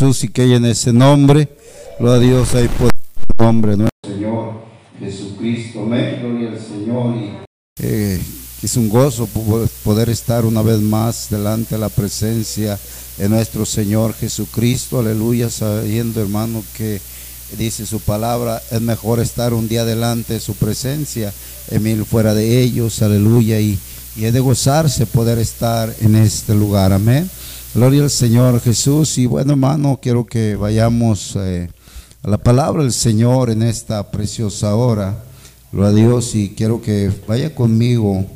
Jesús y que hay en ese nombre. Gloria a Dios, hay poder en nombre nuestro Señor Jesucristo. Amén. Gloria al Señor. Eh, es un gozo poder estar una vez más delante de la presencia de nuestro Señor Jesucristo. Aleluya, sabiendo hermano que dice su palabra, es mejor estar un día delante de su presencia, mil fuera de ellos. Aleluya. Y, y es de gozarse poder estar en este lugar. Amén. Gloria al Señor Jesús. Y bueno, hermano, quiero que vayamos eh, a la palabra del Señor en esta preciosa hora. Gloria a Dios. Y quiero que vaya conmigo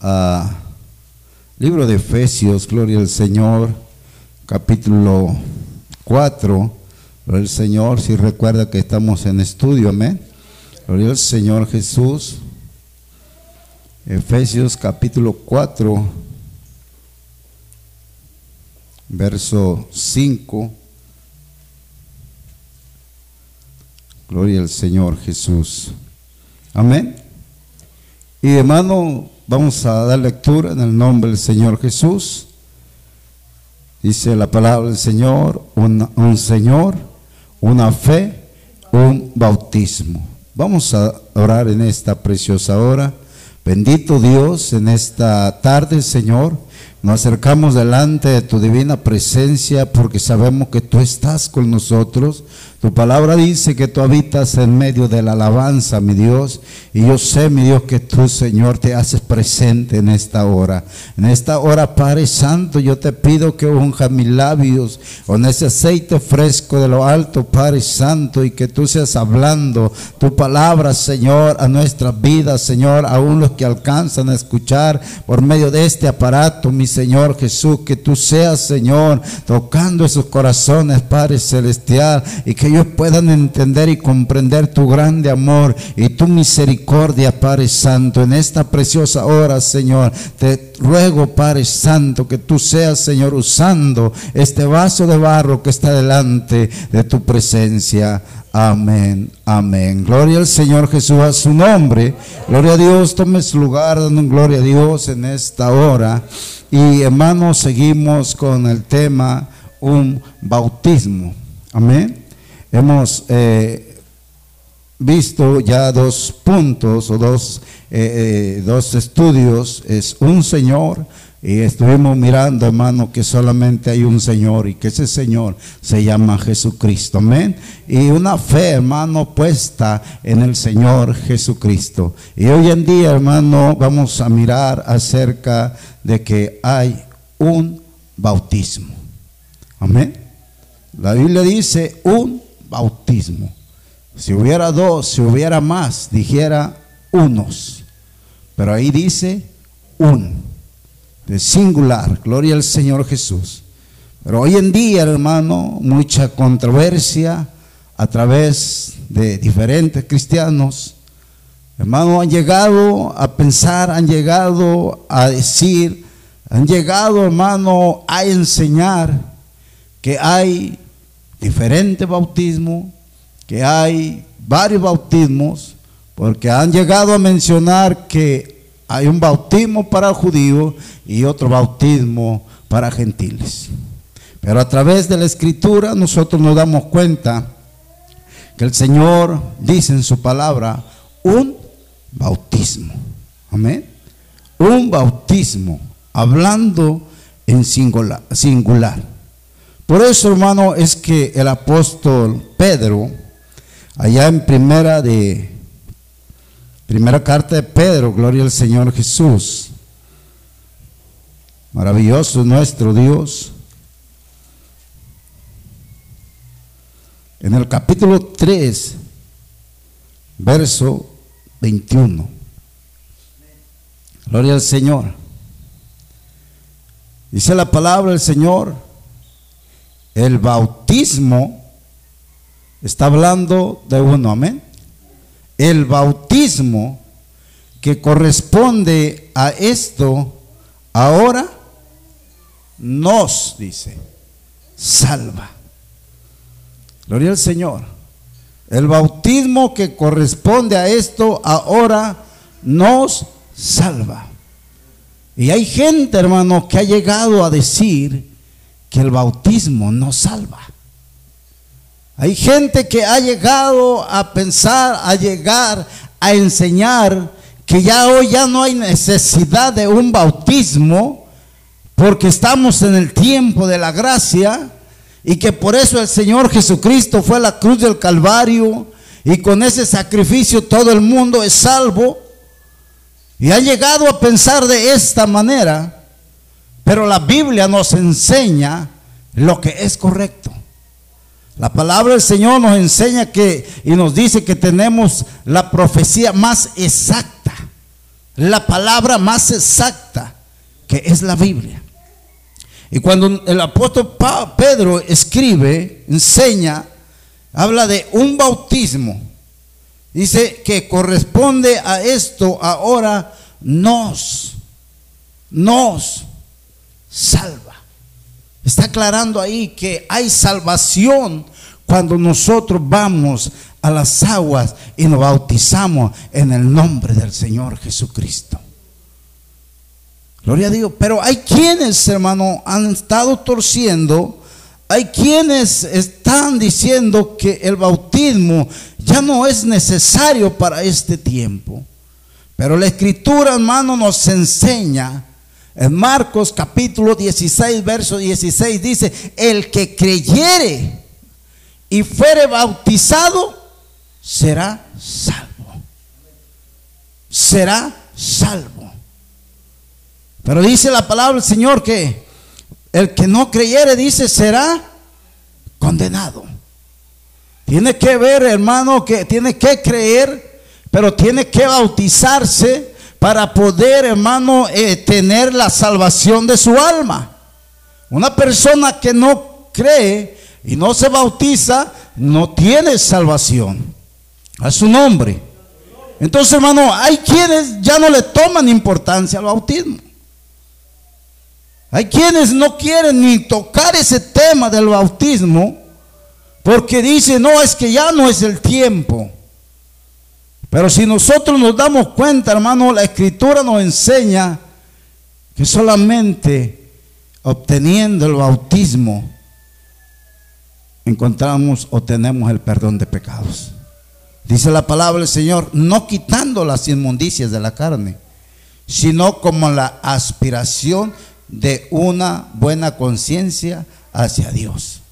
a libro de Efesios, Gloria al Señor, capítulo 4. Gloria al Señor. Si recuerda que estamos en estudio, amén. Gloria al Señor Jesús. Efesios capítulo 4, verso 5. Gloria al Señor Jesús. Amén. Y hermano, vamos a dar lectura en el nombre del Señor Jesús. Dice la palabra del Señor, un, un Señor, una fe, un bautismo. Vamos a orar en esta preciosa hora. Bendito Dios, en esta tarde, Señor, nos acercamos delante de tu divina presencia porque sabemos que tú estás con nosotros. Tu palabra dice que tú habitas en medio de la alabanza, mi Dios. Y yo sé, mi Dios, que tú, Señor, te haces presente en esta hora. En esta hora, Padre Santo, yo te pido que unja mis labios con ese aceite fresco de lo alto, Padre Santo, y que tú seas hablando tu palabra, Señor, a nuestras vidas, Señor, aún los que alcanzan a escuchar por medio de este aparato, mi Señor Jesús, que tú seas, Señor, tocando esos corazones, Padre Celestial, y que ellos puedan entender y comprender tu grande amor y tu misericordia, Padre Santo, en esta preciosa hora, Señor. Te ruego, Padre Santo, que tú seas, Señor, usando este vaso de barro que está delante de tu presencia. Amén, amén. Gloria al Señor Jesús a su nombre. Gloria a Dios, tome su lugar, dando gloria a Dios en esta hora. Y hermanos, seguimos con el tema un bautismo. Amén. Hemos eh, visto ya dos puntos o dos, eh, eh, dos estudios. Es un Señor y estuvimos mirando, hermano, que solamente hay un Señor y que ese Señor se llama Jesucristo. Amén. Y una fe, hermano, puesta en el Señor Jesucristo. Y hoy en día, hermano, vamos a mirar acerca de que hay un bautismo. Amén. La Biblia dice un bautismo. Si hubiera dos, si hubiera más, dijera unos. Pero ahí dice un, de singular, gloria al Señor Jesús. Pero hoy en día, hermano, mucha controversia a través de diferentes cristianos. Hermano, han llegado a pensar, han llegado a decir, han llegado, hermano, a enseñar que hay diferente bautismo, que hay varios bautismos, porque han llegado a mencionar que hay un bautismo para judíos y otro bautismo para gentiles. Pero a través de la escritura nosotros nos damos cuenta que el Señor dice en su palabra un bautismo. Amén. Un bautismo, hablando en singular. singular. Por eso, hermano, es que el apóstol Pedro, allá en primera de primera carta de Pedro, gloria al Señor Jesús. Maravilloso nuestro Dios. En el capítulo 3, verso 21. Gloria al Señor. Dice la palabra del Señor el bautismo está hablando de uno, amén. El bautismo que corresponde a esto ahora nos, dice, salva. Gloria al Señor. El bautismo que corresponde a esto ahora nos salva. Y hay gente, hermano, que ha llegado a decir que el bautismo no salva. Hay gente que ha llegado a pensar, a llegar a enseñar que ya hoy ya no hay necesidad de un bautismo porque estamos en el tiempo de la gracia y que por eso el Señor Jesucristo fue a la cruz del Calvario y con ese sacrificio todo el mundo es salvo. Y ha llegado a pensar de esta manera, pero la Biblia nos enseña lo que es correcto. La palabra del Señor nos enseña que y nos dice que tenemos la profecía más exacta, la palabra más exacta, que es la Biblia. Y cuando el apóstol Pedro escribe, enseña, habla de un bautismo. Dice que corresponde a esto ahora nos, nos salva. Está aclarando ahí que hay salvación cuando nosotros vamos a las aguas y nos bautizamos en el nombre del Señor Jesucristo. Gloria a Dios. Pero hay quienes, hermano, han estado torciendo. Hay quienes están diciendo que el bautismo ya no es necesario para este tiempo. Pero la escritura, hermano, nos enseña. En Marcos capítulo 16, verso 16 dice, el que creyere y fuere bautizado, será salvo. Será salvo. Pero dice la palabra del Señor que el que no creyere, dice, será condenado. Tiene que ver, hermano, que tiene que creer, pero tiene que bautizarse para poder, hermano, eh, tener la salvación de su alma. Una persona que no cree y no se bautiza, no tiene salvación. A su nombre. Entonces, hermano, hay quienes ya no le toman importancia al bautismo. Hay quienes no quieren ni tocar ese tema del bautismo porque dicen, no, es que ya no es el tiempo. Pero si nosotros nos damos cuenta, hermano, la escritura nos enseña que solamente obteniendo el bautismo encontramos o tenemos el perdón de pecados. Dice la palabra del Señor, no quitando las inmundicias de la carne, sino como la aspiración de una buena conciencia hacia Dios.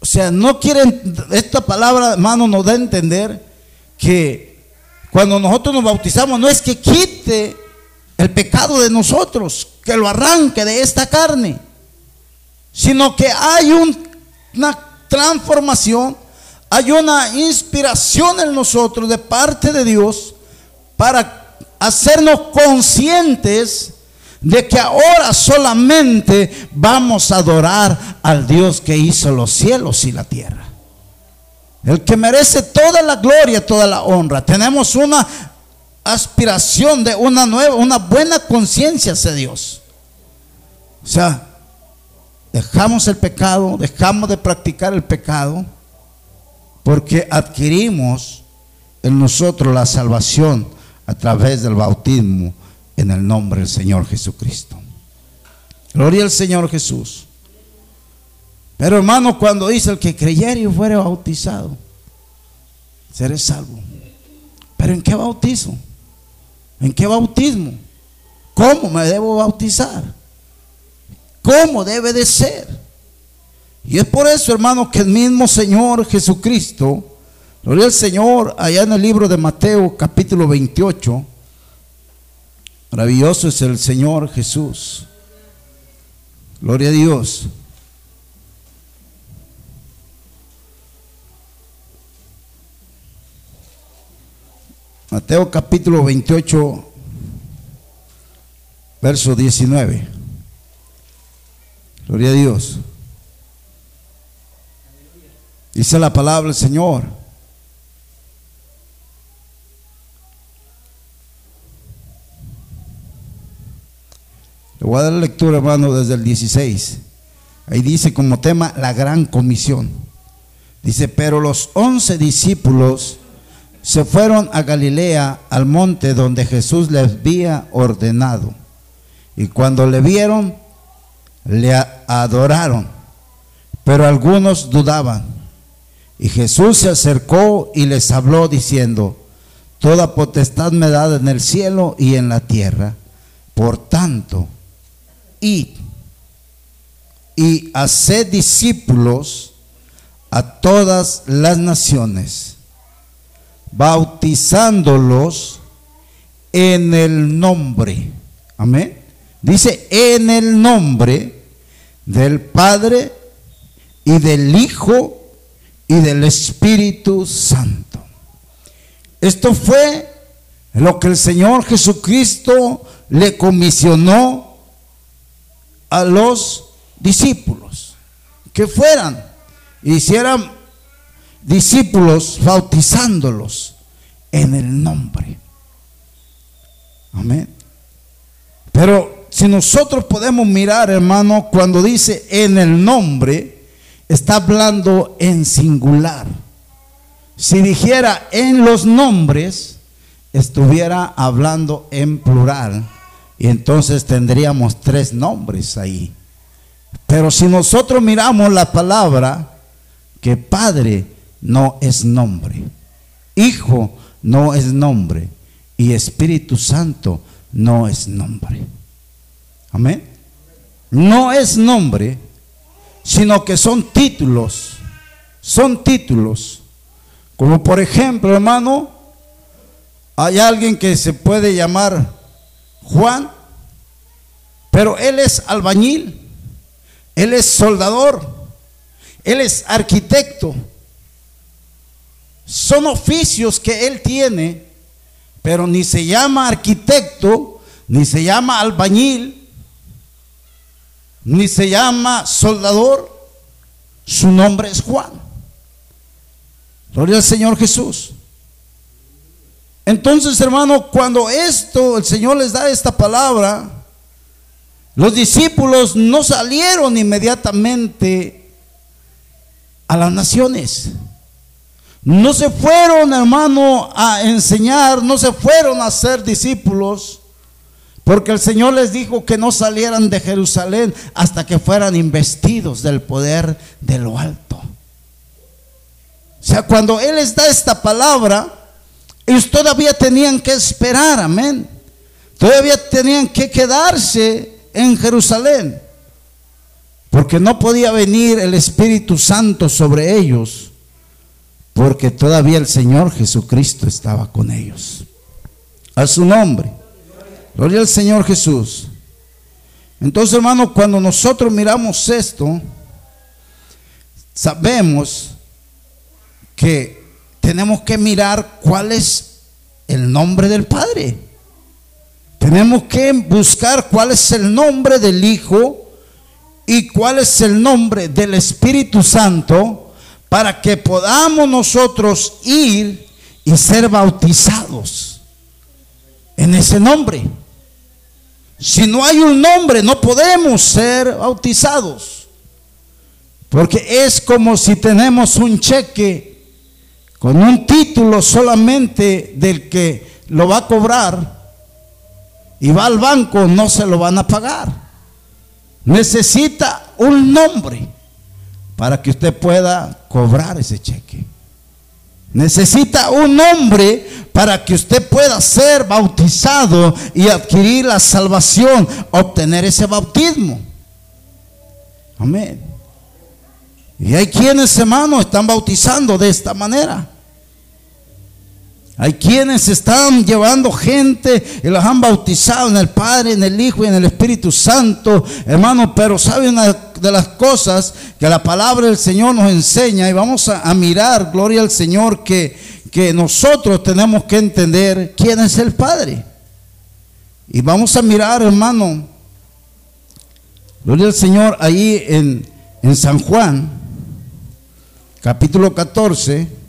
O sea, no quieren, esta palabra, hermano, nos da a entender que cuando nosotros nos bautizamos no es que quite el pecado de nosotros, que lo arranque de esta carne, sino que hay una transformación, hay una inspiración en nosotros de parte de Dios para hacernos conscientes de que ahora solamente vamos a adorar al Dios que hizo los cielos y la tierra. El que merece toda la gloria, toda la honra. Tenemos una aspiración de una nueva, una buena conciencia hacia Dios. O sea, dejamos el pecado, dejamos de practicar el pecado, porque adquirimos en nosotros la salvación a través del bautismo en el nombre del Señor Jesucristo. Gloria al Señor Jesús. Pero hermano, cuando dice el que creyere y fuere bautizado, seré salvo. Pero ¿en qué bautizo? ¿En qué bautismo? ¿Cómo me debo bautizar? ¿Cómo debe de ser? Y es por eso, hermano, que el mismo Señor Jesucristo, gloria al Señor, allá en el libro de Mateo capítulo 28, Maravilloso es el Señor Jesús. Gloria a Dios. Mateo capítulo 28, verso 19. Gloria a Dios. Dice la palabra del Señor. voy a dar lectura, hermano, desde el 16. Ahí dice como tema la gran comisión. Dice, pero los once discípulos se fueron a Galilea, al monte donde Jesús les había ordenado. Y cuando le vieron, le adoraron, pero algunos dudaban. Y Jesús se acercó y les habló diciendo, Toda potestad me da en el cielo y en la tierra. Por tanto, y haced discípulos a todas las naciones, bautizándolos en el nombre. Amén. Dice en el nombre del Padre y del Hijo y del Espíritu Santo. Esto fue lo que el Señor Jesucristo le comisionó a los discípulos, que fueran, hicieran discípulos bautizándolos en el nombre. Amén. Pero si nosotros podemos mirar, hermano, cuando dice en el nombre, está hablando en singular. Si dijera en los nombres, estuviera hablando en plural. Y entonces tendríamos tres nombres ahí. Pero si nosotros miramos la palabra, que Padre no es nombre, Hijo no es nombre y Espíritu Santo no es nombre. Amén. No es nombre, sino que son títulos. Son títulos como por ejemplo, hermano, hay alguien que se puede llamar Juan, pero él es albañil, él es soldador, él es arquitecto. Son oficios que él tiene, pero ni se llama arquitecto, ni se llama albañil, ni se llama soldador. Su nombre es Juan. Gloria al Señor Jesús. Entonces, hermano, cuando esto, el Señor les da esta palabra, los discípulos no salieron inmediatamente a las naciones. No se fueron, hermano, a enseñar, no se fueron a ser discípulos, porque el Señor les dijo que no salieran de Jerusalén hasta que fueran investidos del poder de lo alto. O sea, cuando Él les da esta palabra, ellos todavía tenían que esperar, amén. Todavía tenían que quedarse en Jerusalén. Porque no podía venir el Espíritu Santo sobre ellos. Porque todavía el Señor Jesucristo estaba con ellos. A su nombre. Gloria al Señor Jesús. Entonces, hermano, cuando nosotros miramos esto, sabemos que tenemos que mirar cuál es el nombre del Padre. Tenemos que buscar cuál es el nombre del Hijo y cuál es el nombre del Espíritu Santo para que podamos nosotros ir y ser bautizados en ese nombre. Si no hay un nombre, no podemos ser bautizados. Porque es como si tenemos un cheque con un título solamente del que lo va a cobrar y va al banco, no se lo van a pagar. Necesita un nombre para que usted pueda cobrar ese cheque. Necesita un nombre para que usted pueda ser bautizado y adquirir la salvación, obtener ese bautismo. Amén. Y hay quienes, hermanos, están bautizando de esta manera. Hay quienes están llevando gente y los han bautizado en el Padre, en el Hijo y en el Espíritu Santo, hermano, pero saben una de las cosas que la palabra del Señor nos enseña y vamos a, mirar, gloria al Señor, que, que nosotros tenemos que entender quién es el Padre. Y vamos a mirar, hermano, gloria al Señor, ahí en, en San Juan, capítulo 14.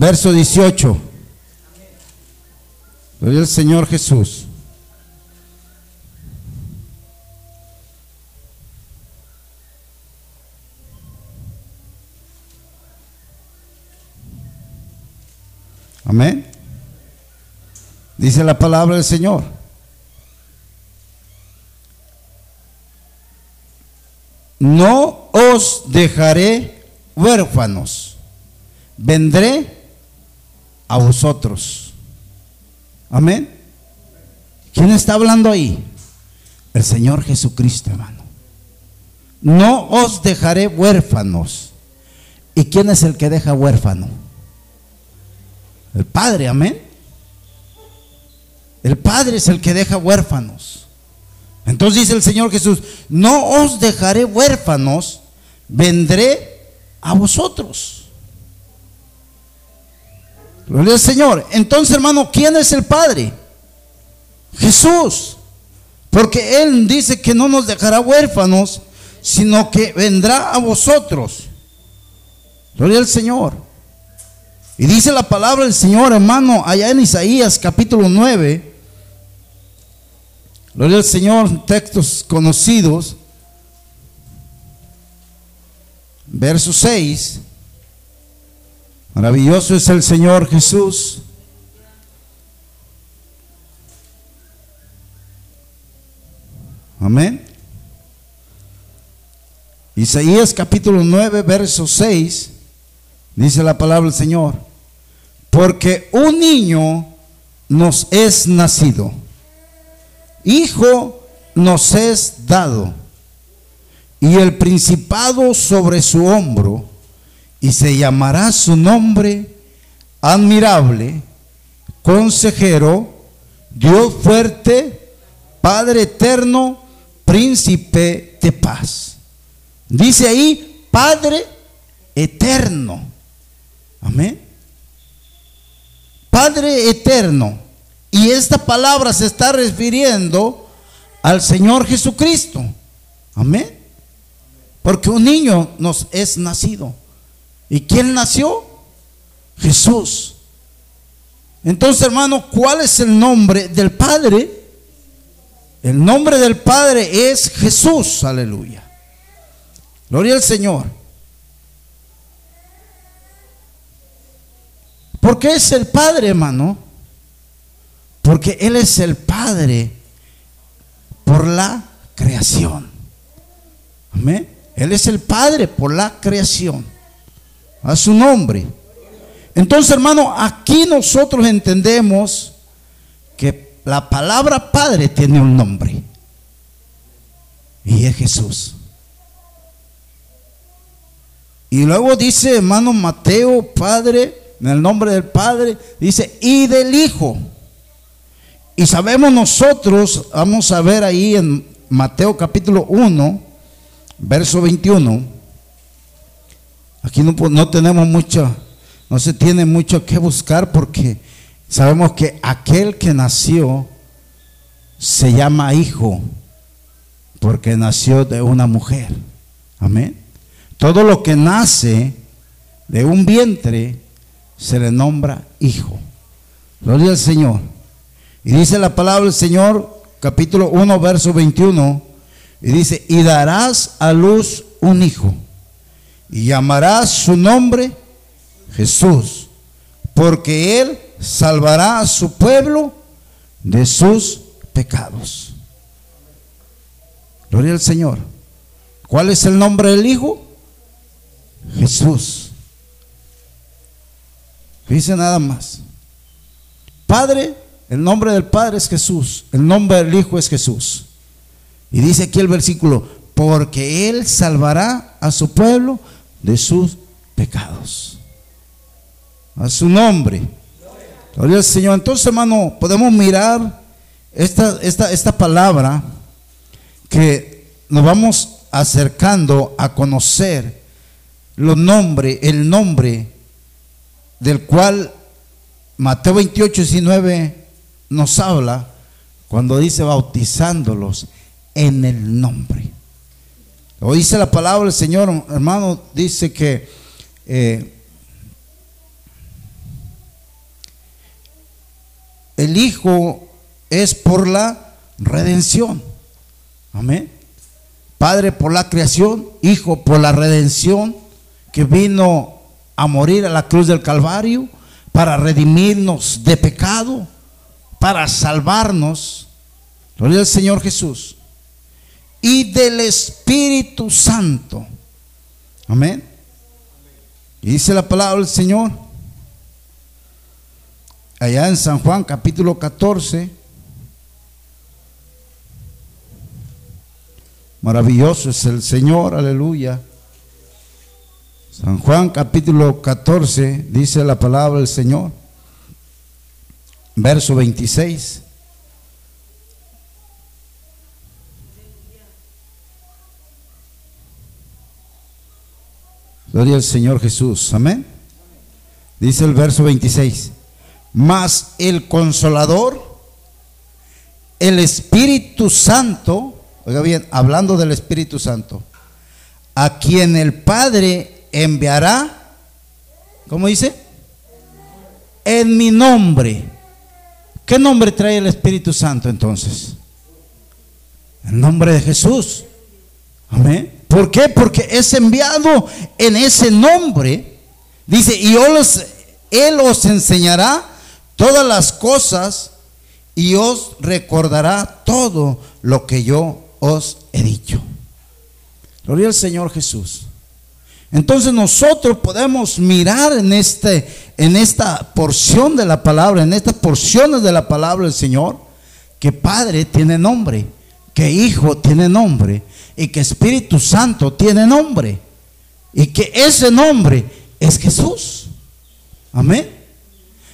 Verso 18. Gloria al Señor Jesús. Amén. Dice la palabra del Señor. no os dejaré huérfanos, vendré a vosotros. Amén. ¿Quién está hablando ahí? El Señor Jesucristo, hermano. No os dejaré huérfanos. ¿Y quién es el que deja huérfano? El Padre, amén. El Padre es el que deja huérfanos. Entonces dice el Señor Jesús, no os dejaré huérfanos, vendré a vosotros. Gloria al Señor. Entonces, hermano, ¿quién es el Padre? Jesús. Porque Él dice que no nos dejará huérfanos, sino que vendrá a vosotros. Gloria al Señor. Y dice la palabra del Señor, hermano, allá en Isaías capítulo 9. Gloria al Señor, textos conocidos. Verso 6. Maravilloso es el Señor Jesús. Amén. Isaías capítulo 9, verso 6, dice la palabra del Señor, porque un niño nos es nacido, hijo nos es dado, y el principado sobre su hombro, y se llamará su nombre admirable, consejero, Dios fuerte, Padre eterno, príncipe de paz. Dice ahí, Padre eterno. Amén. Padre eterno. Y esta palabra se está refiriendo al Señor Jesucristo. Amén. Porque un niño nos es nacido. ¿Y quién nació? Jesús. Entonces, hermano, ¿cuál es el nombre del Padre? El nombre del Padre es Jesús, aleluya. Gloria al Señor. ¿Por qué es el Padre, hermano? Porque Él es el Padre por la creación. Amén. Él es el Padre por la creación. A su nombre. Entonces, hermano, aquí nosotros entendemos que la palabra Padre tiene un nombre. Y es Jesús. Y luego dice, hermano Mateo, Padre, en el nombre del Padre, dice, y del Hijo. Y sabemos nosotros, vamos a ver ahí en Mateo capítulo 1, verso 21. Aquí no, no tenemos mucho, no se tiene mucho que buscar porque Sabemos que aquel que nació se llama hijo porque nació de una mujer. Amén. Todo lo que nace de un vientre se le nombra hijo. Gloria al Señor. Y dice la palabra del Señor, capítulo 1, verso 21, y dice, y darás a luz un hijo, y llamarás su nombre Jesús, porque él salvará a su pueblo de sus pecados. Gloria al Señor. ¿Cuál es el nombre del Hijo? Jesús. Dice nada más. Padre, el nombre del Padre es Jesús. El nombre del Hijo es Jesús. Y dice aquí el versículo, porque Él salvará a su pueblo de sus pecados. A su nombre. Gloria al Señor. Entonces, hermano, podemos mirar esta, esta, esta palabra que nos vamos acercando a conocer los nombres, el nombre del cual Mateo 28, 19 nos habla cuando dice bautizándolos en el nombre. O dice la palabra del Señor, hermano, dice que eh, el Hijo es por la redención. Amén. Padre por la creación, Hijo por la redención, que vino a morir a la cruz del Calvario para redimirnos de pecado, para salvarnos. Gloria al Señor Jesús. Y del Espíritu Santo. Amén. Y dice la palabra del Señor. Allá en San Juan capítulo 14. Maravilloso es el Señor, aleluya. San Juan capítulo 14 dice la palabra del Señor. Verso 26. Gloria al Señor Jesús. Amén. Dice el verso 26. Mas el consolador, el Espíritu Santo, oiga bien, hablando del Espíritu Santo, a quien el Padre enviará, ¿cómo dice? En mi nombre. ¿Qué nombre trae el Espíritu Santo entonces? El nombre de Jesús. Amén. ¿Por qué? Porque es enviado en ese nombre. Dice, y Él os enseñará todas las cosas y os recordará todo lo que yo os he dicho. Gloria al Señor Jesús. Entonces nosotros podemos mirar en, este, en esta porción de la palabra, en estas porciones de la palabra del Señor, que Padre tiene nombre, que Hijo tiene nombre y que Espíritu Santo tiene nombre y que ese nombre es Jesús. Amén.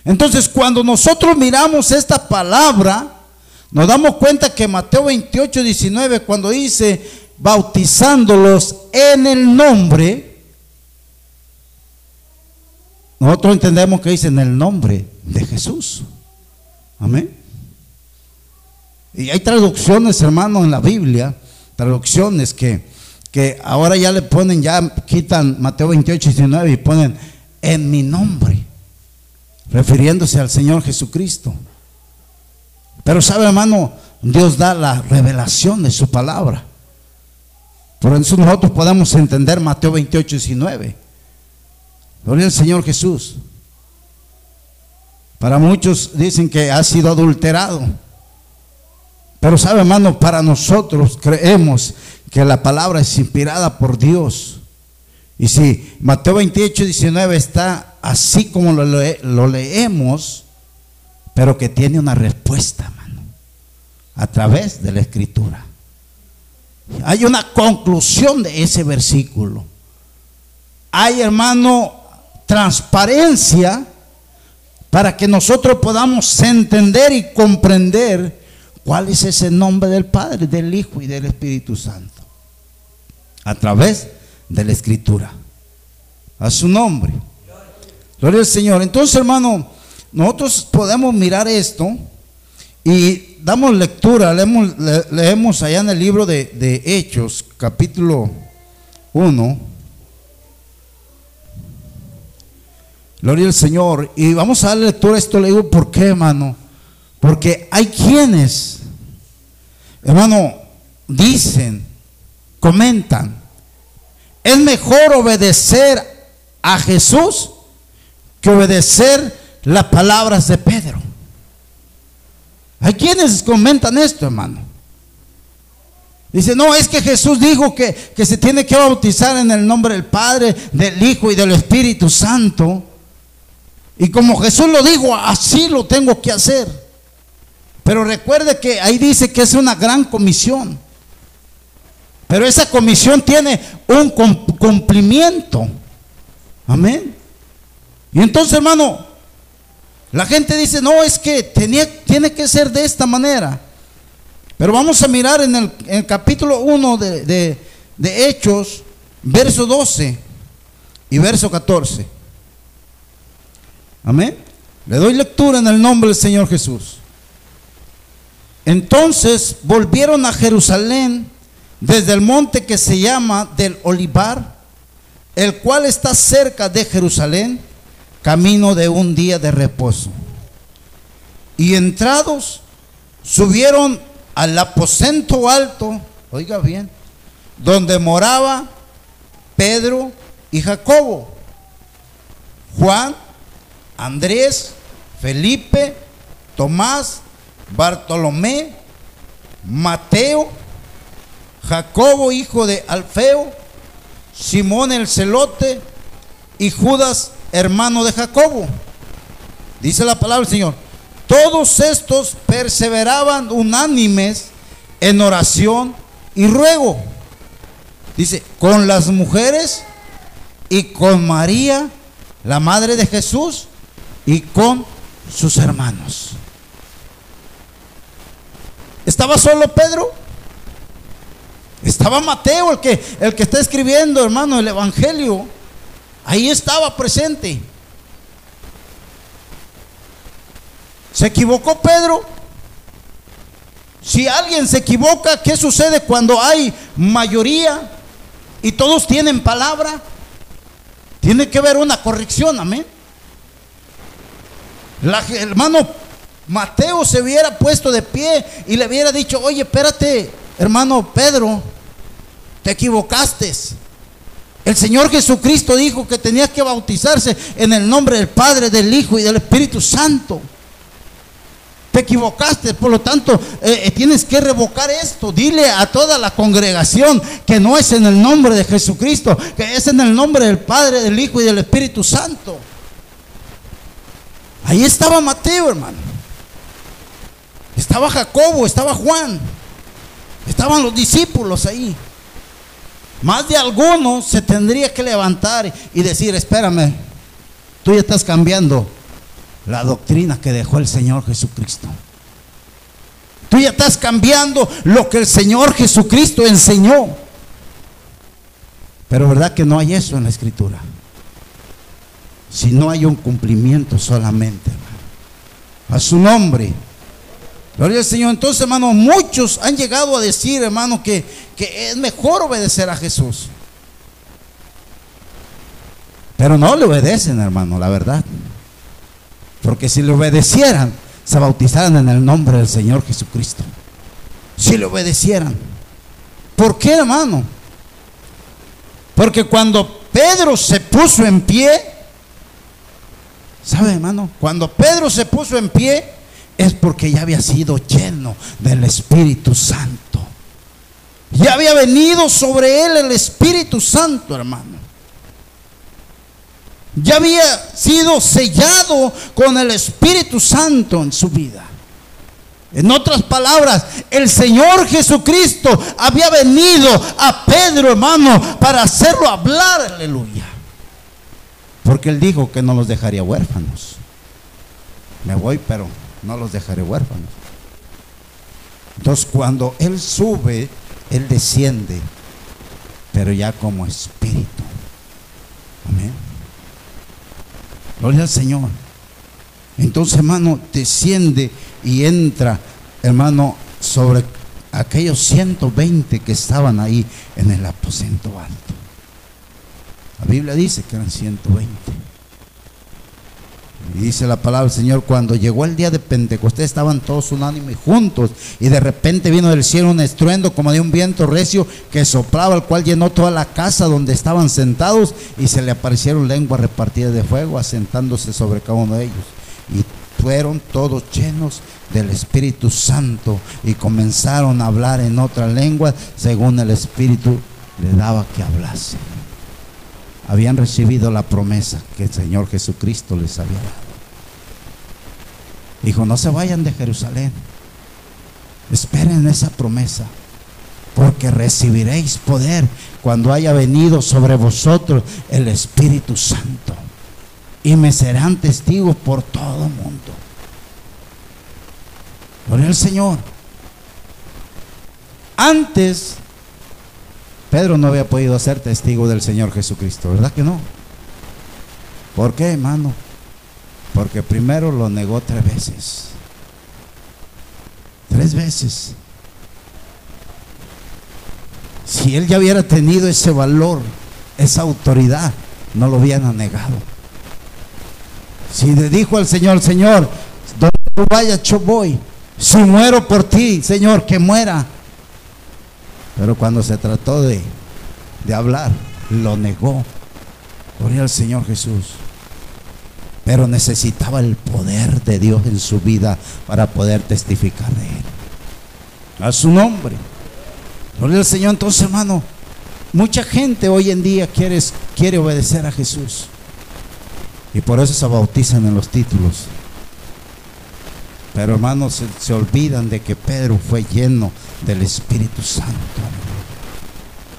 Entonces, cuando nosotros miramos esta palabra, nos damos cuenta que Mateo 28, 19, cuando dice bautizándolos en el nombre, nosotros entendemos que dice en el nombre de Jesús. Amén. Y hay traducciones, hermanos, en la Biblia traducciones que, que ahora ya le ponen, ya quitan Mateo 28, 19 y ponen en mi nombre, refiriéndose al Señor Jesucristo. Pero sabe hermano, Dios da la revelación de su palabra. Por eso nosotros podemos entender Mateo 28, 19. Gloria al Señor Jesús. Para muchos dicen que ha sido adulterado. Pero sabe, hermano, para nosotros creemos que la palabra es inspirada por Dios. Y si Mateo 28, 19 está así como lo, leemos, pero que tiene una respuesta, hermano, a través de la escritura. Hay una conclusión de ese versículo. Hay, hermano, transparencia para que nosotros podamos entender y comprender ¿Cuál es ese nombre del Padre, del Hijo y del Espíritu Santo? A través de la Escritura. A su nombre. Gloria al Señor. Entonces, hermano, nosotros podemos mirar esto y damos lectura, leemos, allá en el libro de, de Hechos, capítulo 1. Gloria al Señor. Y vamos a dar lectura a esto. Le digo, ¿por qué, hermano? Porque hay quienes, hermano, dicen, comentan, es mejor obedecer a Jesús que obedecer las palabras de Pedro. Hay quienes comentan esto, hermano. Dice, no, es que Jesús dijo que, que, se tiene que bautizar en el nombre del Padre, del Hijo y del Espíritu Santo. Y como Jesús lo dijo, así lo tengo que hacer. Pero recuerde que ahí dice que es una gran comisión. Pero esa comisión tiene un cumplimiento. Amén. Y entonces, hermano, la gente dice, no, es que tenía, tiene que ser de esta manera. Pero vamos a mirar en el, capítulo 1 de, de Hechos, verso 12 y verso 14. Amén. Le doy lectura en el nombre del Señor Jesús. Entonces volvieron a Jerusalén desde el monte que se llama del Olivar, el cual está cerca de Jerusalén, camino de un día de reposo. Y entrados, subieron al aposento alto, oiga bien, donde moraba Pedro y Jacobo, Juan, Andrés, Felipe, Tomás, Bartolomé, Mateo, Jacobo, hijo de Alfeo, Simón el celote y Judas, hermano de Jacobo. Dice la palabra del Señor. Todos estos perseveraban unánimes en oración y ruego. Dice, con las mujeres y con María, la madre de Jesús, y con sus hermanos. ¿Estaba solo Pedro? Estaba Mateo, el que, el que está escribiendo, hermano, el Evangelio. Ahí estaba presente. ¿Se equivocó Pedro? Si alguien se equivoca, ¿qué sucede cuando hay mayoría y todos tienen palabra? Tiene que haber una corrección, amén. La, hermano Mateo se hubiera puesto de pie y le hubiera dicho, oye, espérate, hermano Pedro, te equivocaste. El Señor Jesucristo dijo que tenías que bautizarse en el nombre del Padre, del Hijo y del Espíritu Santo. Te equivocaste, por lo tanto eh, eh, tienes que revocar esto. Dile a toda la congregación que no es en el nombre de Jesucristo, que es en el nombre del Padre, del Hijo y del Espíritu Santo. Ahí estaba Mateo, hermano. Estaba Jacobo, estaba Juan. Estaban los discípulos ahí. Más de algunos se tendría que levantar y decir, espérame, tú ya estás cambiando la doctrina que dejó el Señor Jesucristo. Tú ya estás cambiando lo que el Señor Jesucristo enseñó. Pero verdad que no hay eso en la escritura. Si no hay un cumplimiento solamente. A su nombre. Gloria al Señor. Entonces, hermano, muchos han llegado a decir, hermano, que, que es mejor obedecer a Jesús. Pero no le obedecen, hermano, la verdad. Porque si le obedecieran, se bautizaran en el nombre del Señor Jesucristo. Si le obedecieran. ¿Por qué, hermano? Porque cuando Pedro se puso en pie, ¿sabe, hermano? Cuando Pedro se puso en pie, es porque ya había sido lleno del Espíritu Santo. Ya había venido sobre él el Espíritu Santo, hermano. Ya había sido sellado con el Espíritu Santo en su vida. En otras palabras, el Señor Jesucristo había venido a Pedro, hermano, para hacerlo hablar, aleluya. Porque él dijo que no los dejaría huérfanos. Me voy, pero no los dejaré huérfanos. Entonces cuando Él sube, Él desciende, pero ya como espíritu. Amén. Gloria al Señor. Entonces, hermano, desciende y entra, hermano, sobre aquellos 120 que estaban ahí en el aposento alto. La Biblia dice que eran 120. Y dice la palabra del Señor, cuando llegó el día de Pentecostés estaban todos unánime juntos y de repente vino del cielo un estruendo como de un viento recio que soplaba, el cual llenó toda la casa donde estaban sentados y se le aparecieron lenguas repartidas de fuego asentándose sobre cada uno de ellos. Y fueron todos llenos del Espíritu Santo y comenzaron a hablar en otra lengua según el Espíritu le daba que hablase habían recibido la promesa que el Señor Jesucristo les había dado. Dijo, no se vayan de Jerusalén, esperen esa promesa, porque recibiréis poder cuando haya venido sobre vosotros el Espíritu Santo, y me serán testigos por todo el mundo. Gloria al Señor. Antes Pedro no había podido ser testigo del Señor Jesucristo, ¿verdad que no? ¿Por qué, hermano? Porque primero lo negó tres veces. Tres veces. Si él ya hubiera tenido ese valor, esa autoridad, no lo hubieran negado. Si le dijo al Señor, Señor, donde tú vayas, yo voy. Si muero por ti, Señor, que muera. Pero cuando se trató de, de hablar, lo negó. Gloria al Señor Jesús. Pero necesitaba el poder de Dios en su vida para poder testificar de Él. A su nombre. Gloria al Señor. Entonces, hermano, mucha gente hoy en día quiere, quiere obedecer a Jesús. Y por eso se bautizan en los títulos. Pero hermanos, se, se olvidan de que Pedro fue lleno del Espíritu Santo.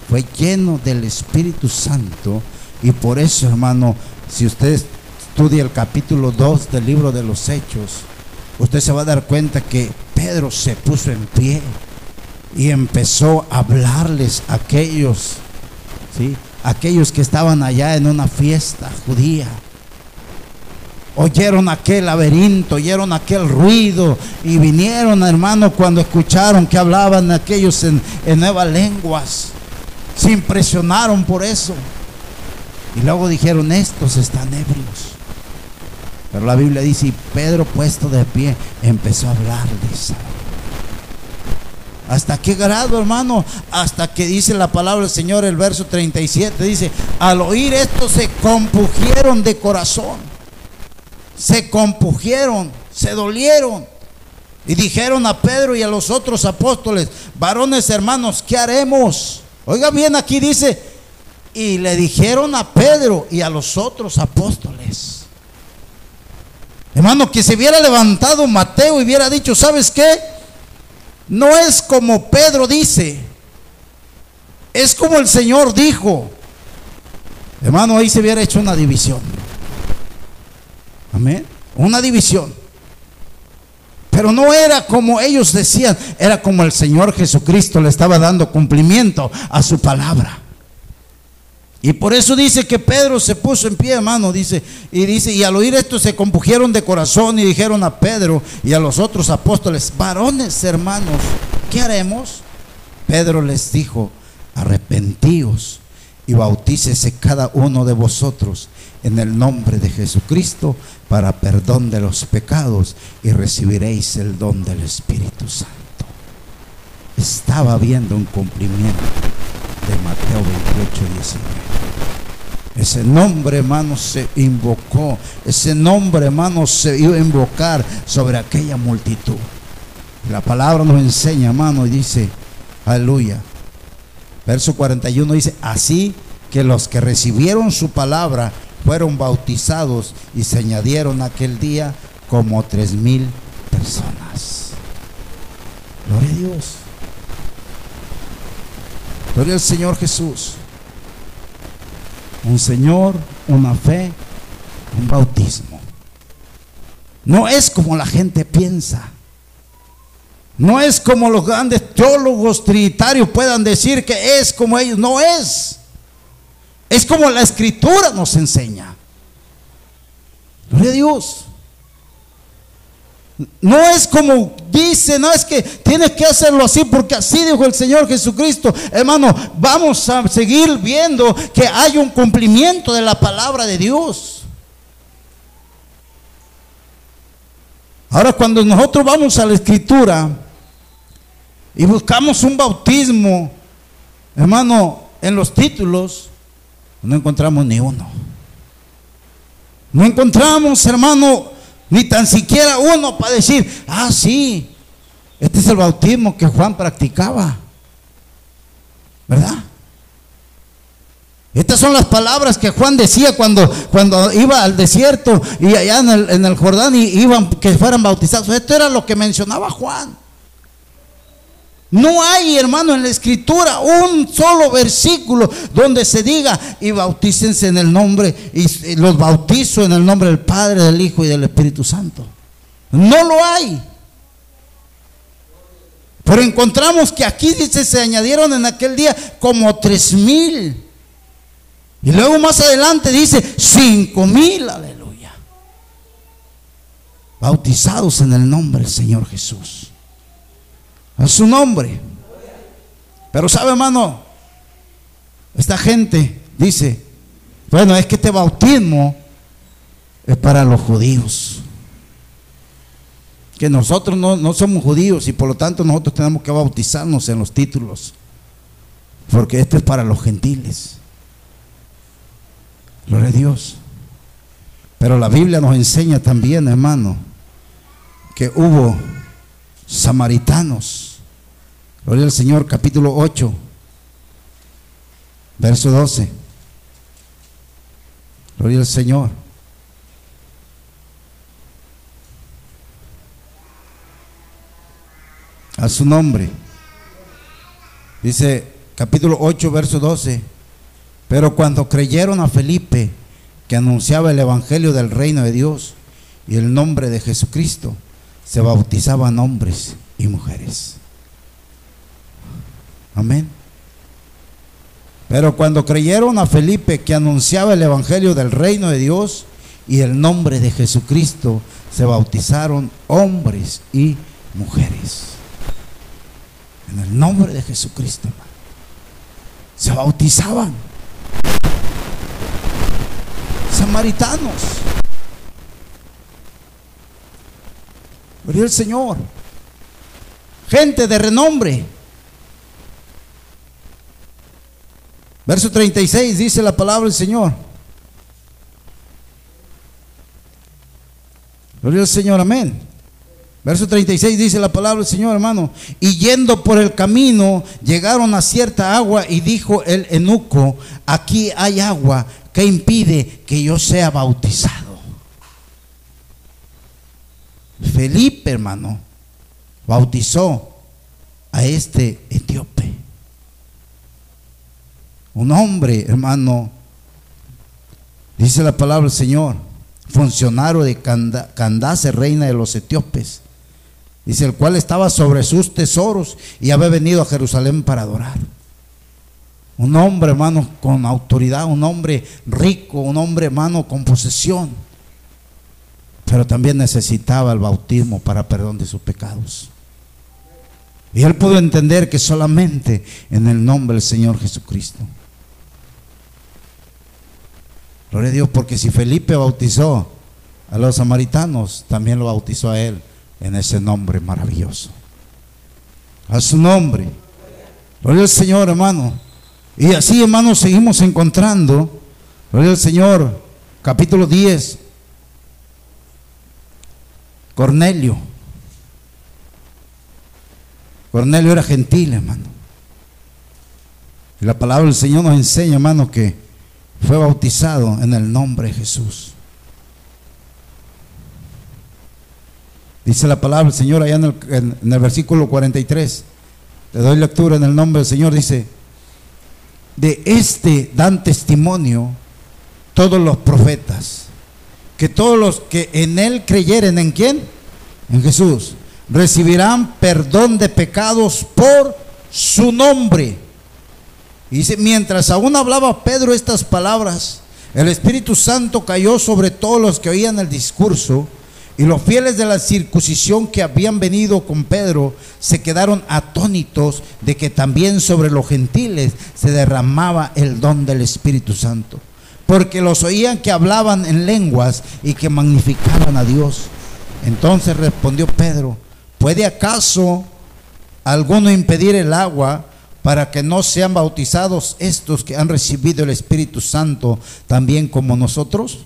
Fue lleno del Espíritu Santo. Y por eso, hermano, si usted estudia el capítulo 2 del libro de los Hechos, usted se va a dar cuenta que Pedro se puso en pie y empezó a hablarles a aquellos, ¿sí? aquellos que estaban allá en una fiesta judía. Oyeron aquel laberinto, oyeron aquel ruido y vinieron, hermano, cuando escucharon que hablaban aquellos en, en nuevas lenguas. Se impresionaron por eso. Y luego dijeron, estos están ebrios. Pero la Biblia dice, y Pedro puesto de pie empezó a hablarles. ¿Hasta qué grado, hermano? Hasta que dice la palabra del Señor, el verso 37, dice, al oír esto se compugieron de corazón. Se compugieron, se dolieron. Y dijeron a Pedro y a los otros apóstoles, varones hermanos, ¿qué haremos? Oiga bien, aquí dice, y le dijeron a Pedro y a los otros apóstoles. Hermano, que se hubiera levantado Mateo y hubiera dicho, ¿sabes qué? No es como Pedro dice, es como el Señor dijo. Hermano, ahí se hubiera hecho una división. Amén. Una división. Pero no era como ellos decían, era como el Señor Jesucristo le estaba dando cumplimiento a su palabra. Y por eso dice que Pedro se puso en pie, hermano, dice, y dice, y al oír esto se compugieron de corazón y dijeron a Pedro y a los otros apóstoles, varones hermanos, ¿qué haremos? Pedro les dijo, arrepentíos y bautícese cada uno de vosotros en el nombre de Jesucristo para perdón de los pecados y recibiréis el don del Espíritu Santo. Estaba viendo un cumplimiento de Mateo 28, 19. Ese nombre, hermano, se invocó. Ese nombre, hermano, se iba a invocar sobre aquella multitud. La palabra nos enseña, hermano, y dice, aleluya. Verso 41 dice, así que los que recibieron su palabra fueron bautizados y se añadieron aquel día como tres mil personas. Gloria a Dios. Gloria al Señor Jesús. Un Señor, una fe, un bautismo. No es como la gente piensa. No es como los grandes teólogos trinitarios puedan decir que es como ellos. No es. Es como la escritura nos enseña. Gloria a Dios. No es como dice, no es que tienes que hacerlo así porque así dijo el Señor Jesucristo. Hermano, vamos a seguir viendo que hay un cumplimiento de la palabra de Dios. Ahora cuando nosotros vamos a la escritura y buscamos un bautismo, hermano, en los títulos, no encontramos ni uno. No encontramos, hermano, ni tan siquiera uno para decir, ah, sí, este es el bautismo que Juan practicaba. ¿Verdad? Estas son las palabras que Juan decía cuando, cuando iba al desierto y allá en el, en el Jordán y iban que fueran bautizados. Esto era lo que mencionaba Juan. No hay, hermano, en la escritura un solo versículo donde se diga y bautícense en el nombre y los bautizo en el nombre del Padre, del Hijo y del Espíritu Santo. No lo hay. Pero encontramos que aquí dice se añadieron en aquel día como tres mil. Y luego más adelante dice cinco mil, aleluya. Bautizados en el nombre del Señor Jesús a su nombre. Pero sabe, hermano, esta gente dice, bueno, es que este bautismo es para los judíos. Que nosotros no, no somos judíos y por lo tanto nosotros tenemos que bautizarnos en los títulos. Porque esto es para los gentiles. Gloria a Dios. Pero la Biblia nos enseña también, hermano, que hubo samaritanos Gloria al Señor, capítulo 8, verso 12. Gloria al Señor. A su nombre. Dice capítulo 8, verso 12. Pero cuando creyeron a Felipe, que anunciaba el Evangelio del reino de Dios y el nombre de Jesucristo, se bautizaban hombres y mujeres. Amén. Pero cuando creyeron a Felipe que anunciaba el Evangelio del reino de Dios y el nombre de Jesucristo, se bautizaron hombres y mujeres. En el nombre de Jesucristo, Se bautizaban. Samaritanos. Gloria el Señor. Gente de renombre. Verso 36 dice la palabra del Señor. Gloria al Señor, amén. Verso 36 dice la palabra del Señor, hermano. Y yendo por el camino, llegaron a cierta agua y dijo el enuco, aquí hay agua que impide que yo sea bautizado. Felipe, hermano, bautizó a este etíope. Un hombre, hermano, dice la palabra del Señor, funcionario de Candace, reina de los etíopes. Dice, el cual estaba sobre sus tesoros y había venido a Jerusalén para adorar. Un hombre, hermano, con autoridad, un hombre rico, un hombre, hermano, con posesión. Pero también necesitaba el bautismo para perdón de sus pecados. Y él pudo entender que solamente en el nombre del Señor Jesucristo. Gloria a Dios, porque si Felipe bautizó a los samaritanos, también lo bautizó a él en ese nombre maravilloso. A su nombre. Gloria al Señor, hermano. Y así, hermano, seguimos encontrando. Gloria al Señor. Capítulo 10. Cornelio. Cornelio era gentil, hermano. Y la palabra del Señor nos enseña, hermano, que fue bautizado en el nombre de Jesús. Dice la palabra del Señor allá en el, versículo 43. Le doy lectura en el nombre del Señor. Dice, de este dan testimonio todos los profetas, que todos los que en él creyeren, ¿en quién? En Jesús, recibirán perdón de pecados por su nombre. Y mientras aún hablaba Pedro estas palabras, el Espíritu Santo cayó sobre todos los que oían el discurso y los fieles de la circuncisión que habían venido con Pedro se quedaron atónitos de que también sobre los gentiles se derramaba el don del Espíritu Santo. Porque los oían que hablaban en lenguas y que magnificaban a Dios. Entonces respondió Pedro, ¿puede acaso alguno impedir el agua para que no sean bautizados estos que han recibido el Espíritu Santo también como nosotros?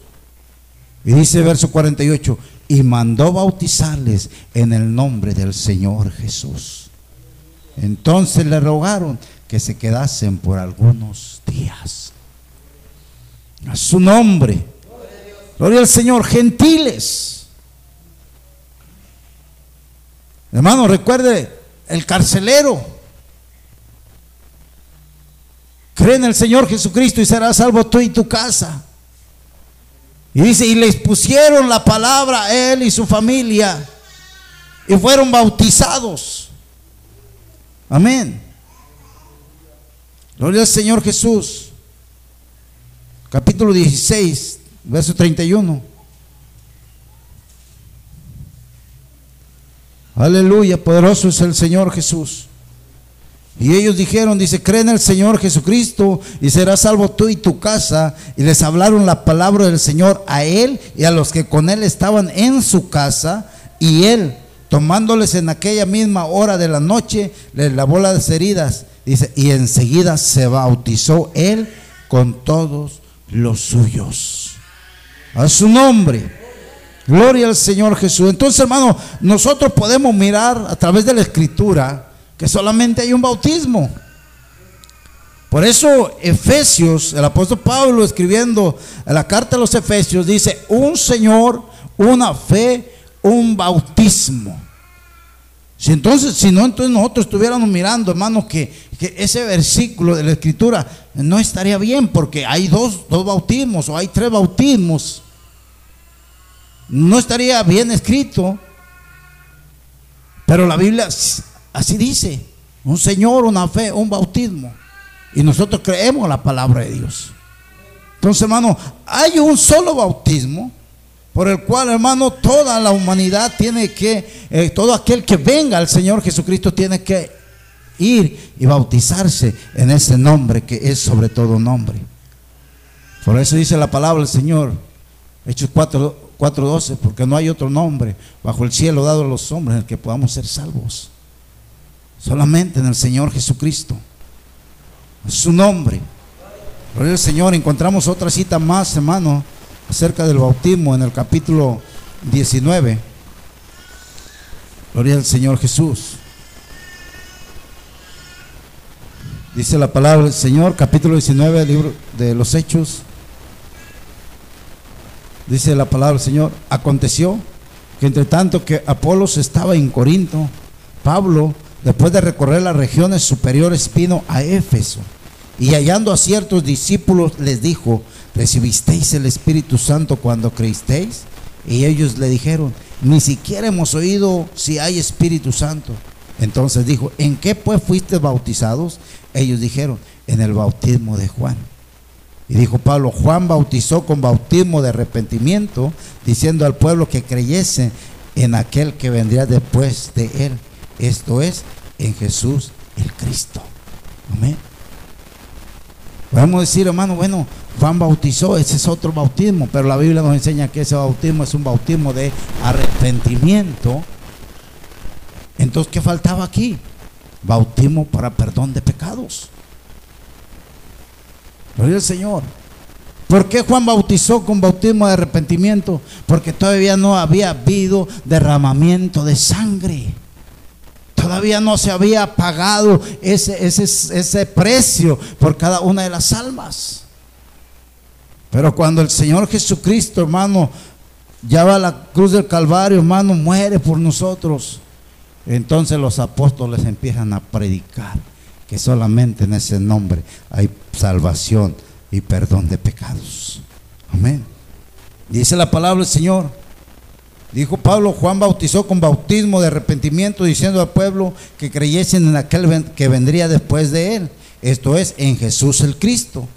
Y dice verso 48, y mandó bautizarles en el nombre del Señor Jesús. Entonces le rogaron que se quedasen por algunos días. A su nombre. Gloria al Señor, gentiles. Hermano, recuerde el carcelero Cree en el Señor Jesucristo y serás salvo tú y tu casa. Y dice, y les pusieron la palabra a él y su familia y fueron bautizados. Amén. Gloria al Señor Jesús. Capítulo 16, verso 31. Aleluya, poderoso es el Señor Jesús. Y ellos dijeron, dice, cree en el Señor Jesucristo y serás salvo tú y tu casa. Y les hablaron la palabra del Señor a él y a los que con él estaban en su casa. Y él, tomándoles en aquella misma hora de la noche, les lavó las heridas. Dice, y enseguida se bautizó él con todos los suyos. A su nombre. Gloria al Señor Jesús. Entonces, hermano, nosotros podemos mirar a través de la escritura que solamente hay un bautismo. Por eso Efesios, el apóstol Pablo escribiendo en la carta a los Efesios, dice, un Señor, una fe, un bautismo. Si entonces, si no, entonces nosotros estuviéramos mirando, hermano, que, que, ese versículo de la escritura no estaría bien, porque hay dos, dos bautismos o hay tres bautismos. No estaría bien escrito. Pero la Biblia así dice, un Señor, una fe, un bautismo. Y nosotros creemos la palabra de Dios. Entonces, hermano, hay un solo bautismo por el cual, hermano, toda la humanidad tiene que, eh, todo aquel que venga al Señor Jesucristo tiene que ir y bautizarse en ese nombre que es sobre todo nombre. Por eso dice la palabra del Señor, Hechos 4.12, porque no hay otro nombre bajo el cielo dado a los hombres en el que podamos ser salvos. Solamente en el Señor Jesucristo. Su nombre. Gloria Señor. Encontramos otra cita más, hermano acerca del bautismo en el capítulo 19. Gloria al Señor Jesús. Dice la palabra del Señor, capítulo 19 del libro de los Hechos. Dice la palabra del Señor, aconteció que entre tanto que Apolos estaba en Corinto, Pablo, después de recorrer las regiones superiores, vino a Éfeso y hallando a ciertos discípulos les dijo, ¿recibisteis el Espíritu Santo cuando creísteis? Y ellos le dijeron, ni siquiera hemos oído si hay Espíritu Santo. Entonces dijo, ¿en qué pues fuiste bautizados? Ellos dijeron, en el bautismo de Juan. Y dijo Pablo, Juan bautizó con bautismo de arrepentimiento, diciendo al pueblo que creyese en aquel que vendría después de él. Esto es, en Jesús el Cristo. Amén. Podemos decir, hermano, bueno, Juan bautizó, ese es otro bautismo, pero la Biblia nos enseña que ese bautismo es un bautismo de arrepentimiento. Entonces, ¿qué faltaba aquí? Bautismo para perdón de pecados. Señor. ¿Por qué Juan bautizó con bautismo de arrepentimiento? Porque todavía no había habido derramamiento de sangre. Todavía no se había pagado ese, ese, ese precio por cada una de las almas. Pero cuando el Señor Jesucristo, hermano, ya va a la cruz del Calvario, hermano, muere por nosotros. Entonces los apóstoles empiezan a predicar que solamente en ese nombre hay salvación y perdón de pecados. Amén. Dice la palabra del Señor. Dijo Pablo, Juan bautizó con bautismo de arrepentimiento, diciendo al pueblo que creyesen en aquel que vendría después de él. Esto es, en Jesús el Cristo.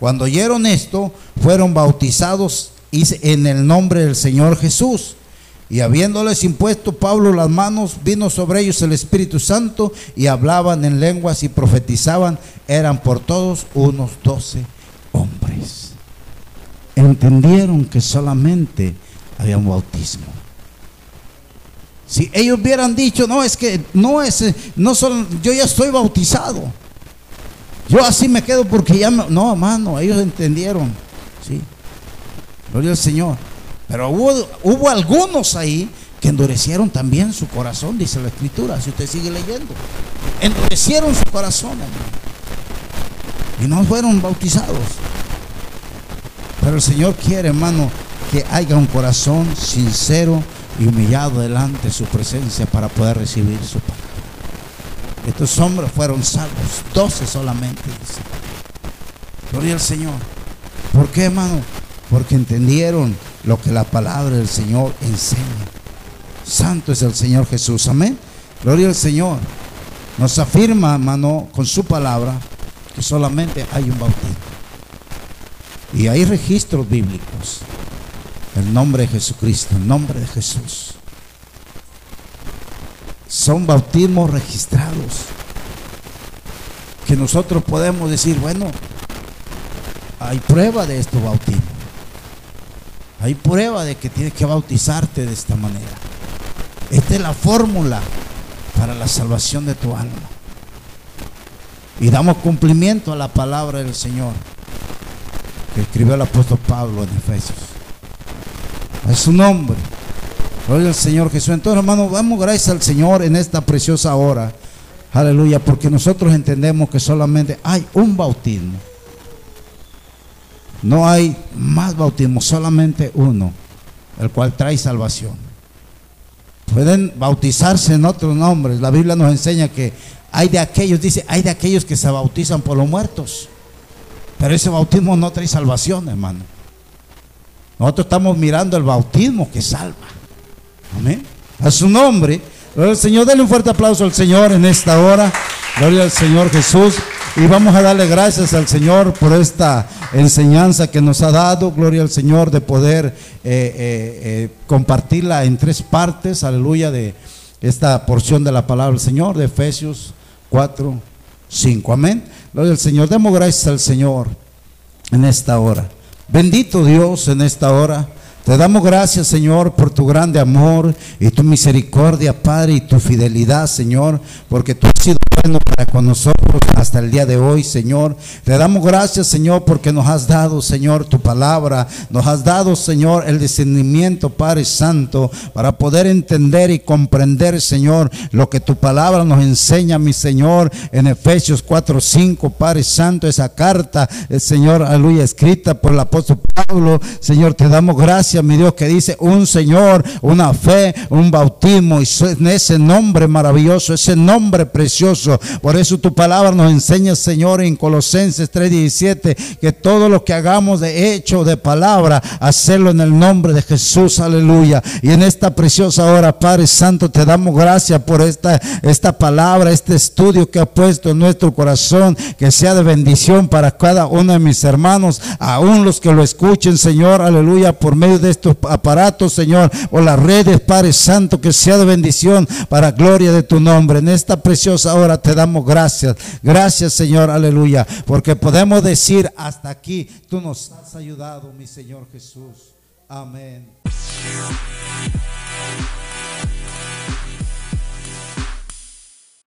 Cuando oyeron esto, fueron bautizados en el nombre del Señor Jesús. Y habiéndoles impuesto Pablo las manos, vino sobre ellos el Espíritu Santo y hablaban en lenguas y profetizaban. Eran por todos unos doce hombres. Entendieron que solamente había un bautismo. Si ellos hubieran dicho, no, es que no es, no son, yo ya estoy bautizado. Yo así me quedo porque ya no, hermano, ellos entendieron. Sí. Gloria al Señor. Pero hubo, hubo algunos ahí que endurecieron también su corazón, dice la escritura, si usted sigue leyendo. Endurecieron su corazón, hermano. Y no fueron bautizados. Pero el Señor quiere, hermano, que haya un corazón sincero y humillado delante de su presencia para poder recibir su palabra. Estos hombres fueron salvos, doce solamente, dice. Gloria al Señor. ¿Por qué, hermano? Porque entendieron lo que la palabra del Señor enseña. Santo es el Señor Jesús. Amén. Gloria al Señor. Nos afirma, hermano, con su palabra, que solamente hay un bautismo. Y hay registros bíblicos el nombre de Jesucristo, el nombre de Jesús. Son bautismos registrados. Que nosotros podemos decir, bueno, hay prueba de estos bautismos. Hay prueba de que tienes que bautizarte de esta manera. Esta es la fórmula para la salvación de tu alma. Y damos cumplimiento a la palabra del Señor que escribió el apóstol Pablo en Efesios. Es su nombre. Gloria al Señor Jesús. Entonces, hermano, damos gracias al Señor en esta preciosa hora. Aleluya, porque nosotros entendemos que solamente hay un bautismo. No hay más bautismo, solamente uno, el cual trae salvación. Pueden bautizarse en otros nombres. La Biblia nos enseña que hay de aquellos, dice, hay de aquellos que se bautizan por los muertos. Pero ese bautismo no trae salvación, hermano. Nosotros estamos mirando el bautismo que salva. Amén. A su nombre. Gloria al Señor. Denle un fuerte aplauso al Señor en esta hora. Gloria al Señor Jesús. Y vamos a darle gracias al Señor por esta enseñanza que nos ha dado. Gloria al Señor de poder eh, eh, eh, compartirla en tres partes. Aleluya de esta porción de la palabra del Señor de Efesios 4, 5. Amén. Gloria al Señor. Demos gracias al Señor en esta hora. Bendito Dios en esta hora. Te damos gracias, Señor, por tu grande amor y tu misericordia, Padre, y tu fidelidad, Señor, porque tú has sido bueno para con nosotros hasta el día de hoy, Señor. Te damos gracias, Señor, porque nos has dado, Señor, tu palabra. Nos has dado, Señor, el discernimiento, Padre Santo, para poder entender y comprender, Señor, lo que tu palabra nos enseña, mi Señor, en Efesios 4, 5, Padre Santo, esa carta, el Señor, aleluya, escrita por el apóstol Pablo. Señor, te damos gracias, mi Dios, que dice un Señor, una fe, un bautismo, y en ese nombre maravilloso, ese nombre precioso. Por eso tu palabra nos enseña, Señor, en Colosenses 3:17, que todo lo que hagamos de hecho, de palabra, hacerlo en el nombre de Jesús, aleluya. Y en esta preciosa hora, Padre Santo, te damos gracias por esta, esta palabra, este estudio que ha puesto en nuestro corazón, que sea de bendición para cada uno de mis hermanos, aún los que lo escuchen, Señor, aleluya, por medio de estos aparatos, Señor, o las redes, Padre Santo, que sea de bendición para gloria de tu nombre. En esta preciosa hora te damos gracias. Gracias, Señor, aleluya, porque podemos decir hasta aquí, tú nos has ayudado, mi Señor Jesús. Amén.